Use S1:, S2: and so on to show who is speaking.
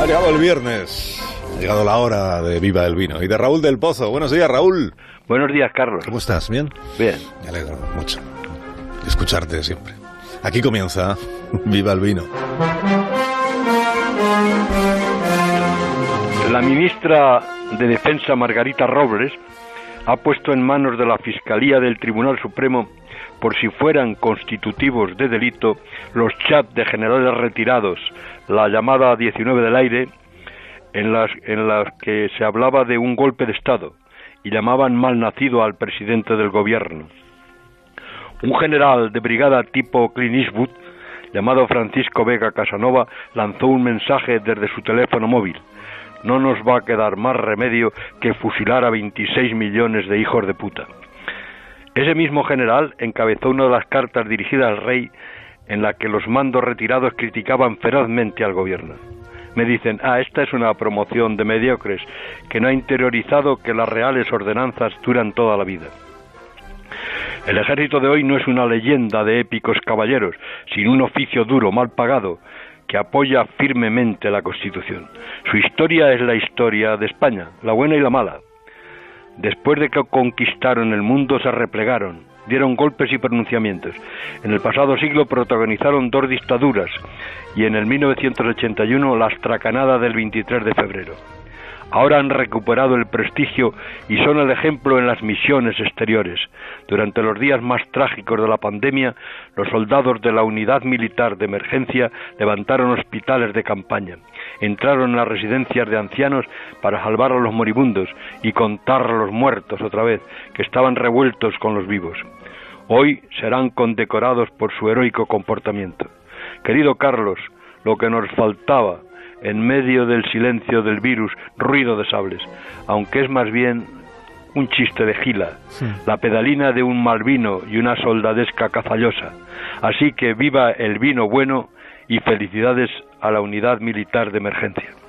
S1: Ha llegado el viernes, ha llegado la hora de Viva el Vino. Y de Raúl del Pozo. Buenos días, Raúl.
S2: Buenos días, Carlos.
S1: ¿Cómo estás? ¿Bien?
S2: Bien.
S1: Me alegro mucho escucharte siempre. Aquí comienza Viva el Vino.
S2: La ministra de Defensa, Margarita Robles, ha puesto en manos de la Fiscalía del Tribunal Supremo, por si fueran constitutivos de delito, los chats de generales retirados, la llamada 19 del aire, en las, en las que se hablaba de un golpe de Estado y llamaban mal nacido al presidente del gobierno. Un general de brigada tipo Clint Eastwood, llamado Francisco Vega Casanova, lanzó un mensaje desde su teléfono móvil. No nos va a quedar más remedio que fusilar a 26 millones de hijos de puta. Ese mismo general encabezó una de las cartas dirigidas al rey en la que los mandos retirados criticaban ferozmente al gobierno. Me dicen, ah, esta es una promoción de mediocres que no ha interiorizado que las reales ordenanzas duran toda la vida. El ejército de hoy no es una leyenda de épicos caballeros, sino un oficio duro, mal pagado, que apoya firmemente la Constitución. Su historia es la historia de España, la buena y la mala. Después de que conquistaron el mundo se replegaron, dieron golpes y pronunciamientos. En el pasado siglo protagonizaron dos dictaduras y en el 1981 la astracanada del 23 de febrero. Ahora han recuperado el prestigio y son el ejemplo en las misiones exteriores. Durante los días más trágicos de la pandemia, los soldados de la Unidad Militar de Emergencia levantaron hospitales de campaña, entraron en las residencias de ancianos para salvar a los moribundos y contar a los muertos otra vez, que estaban revueltos con los vivos. Hoy serán condecorados por su heroico comportamiento. Querido Carlos, lo que nos faltaba en medio del silencio del virus, ruido de sables, aunque es más bien un chiste de gila, la pedalina de un mal vino y una soldadesca cazallosa. Así que viva el vino bueno y felicidades a la unidad militar de emergencia.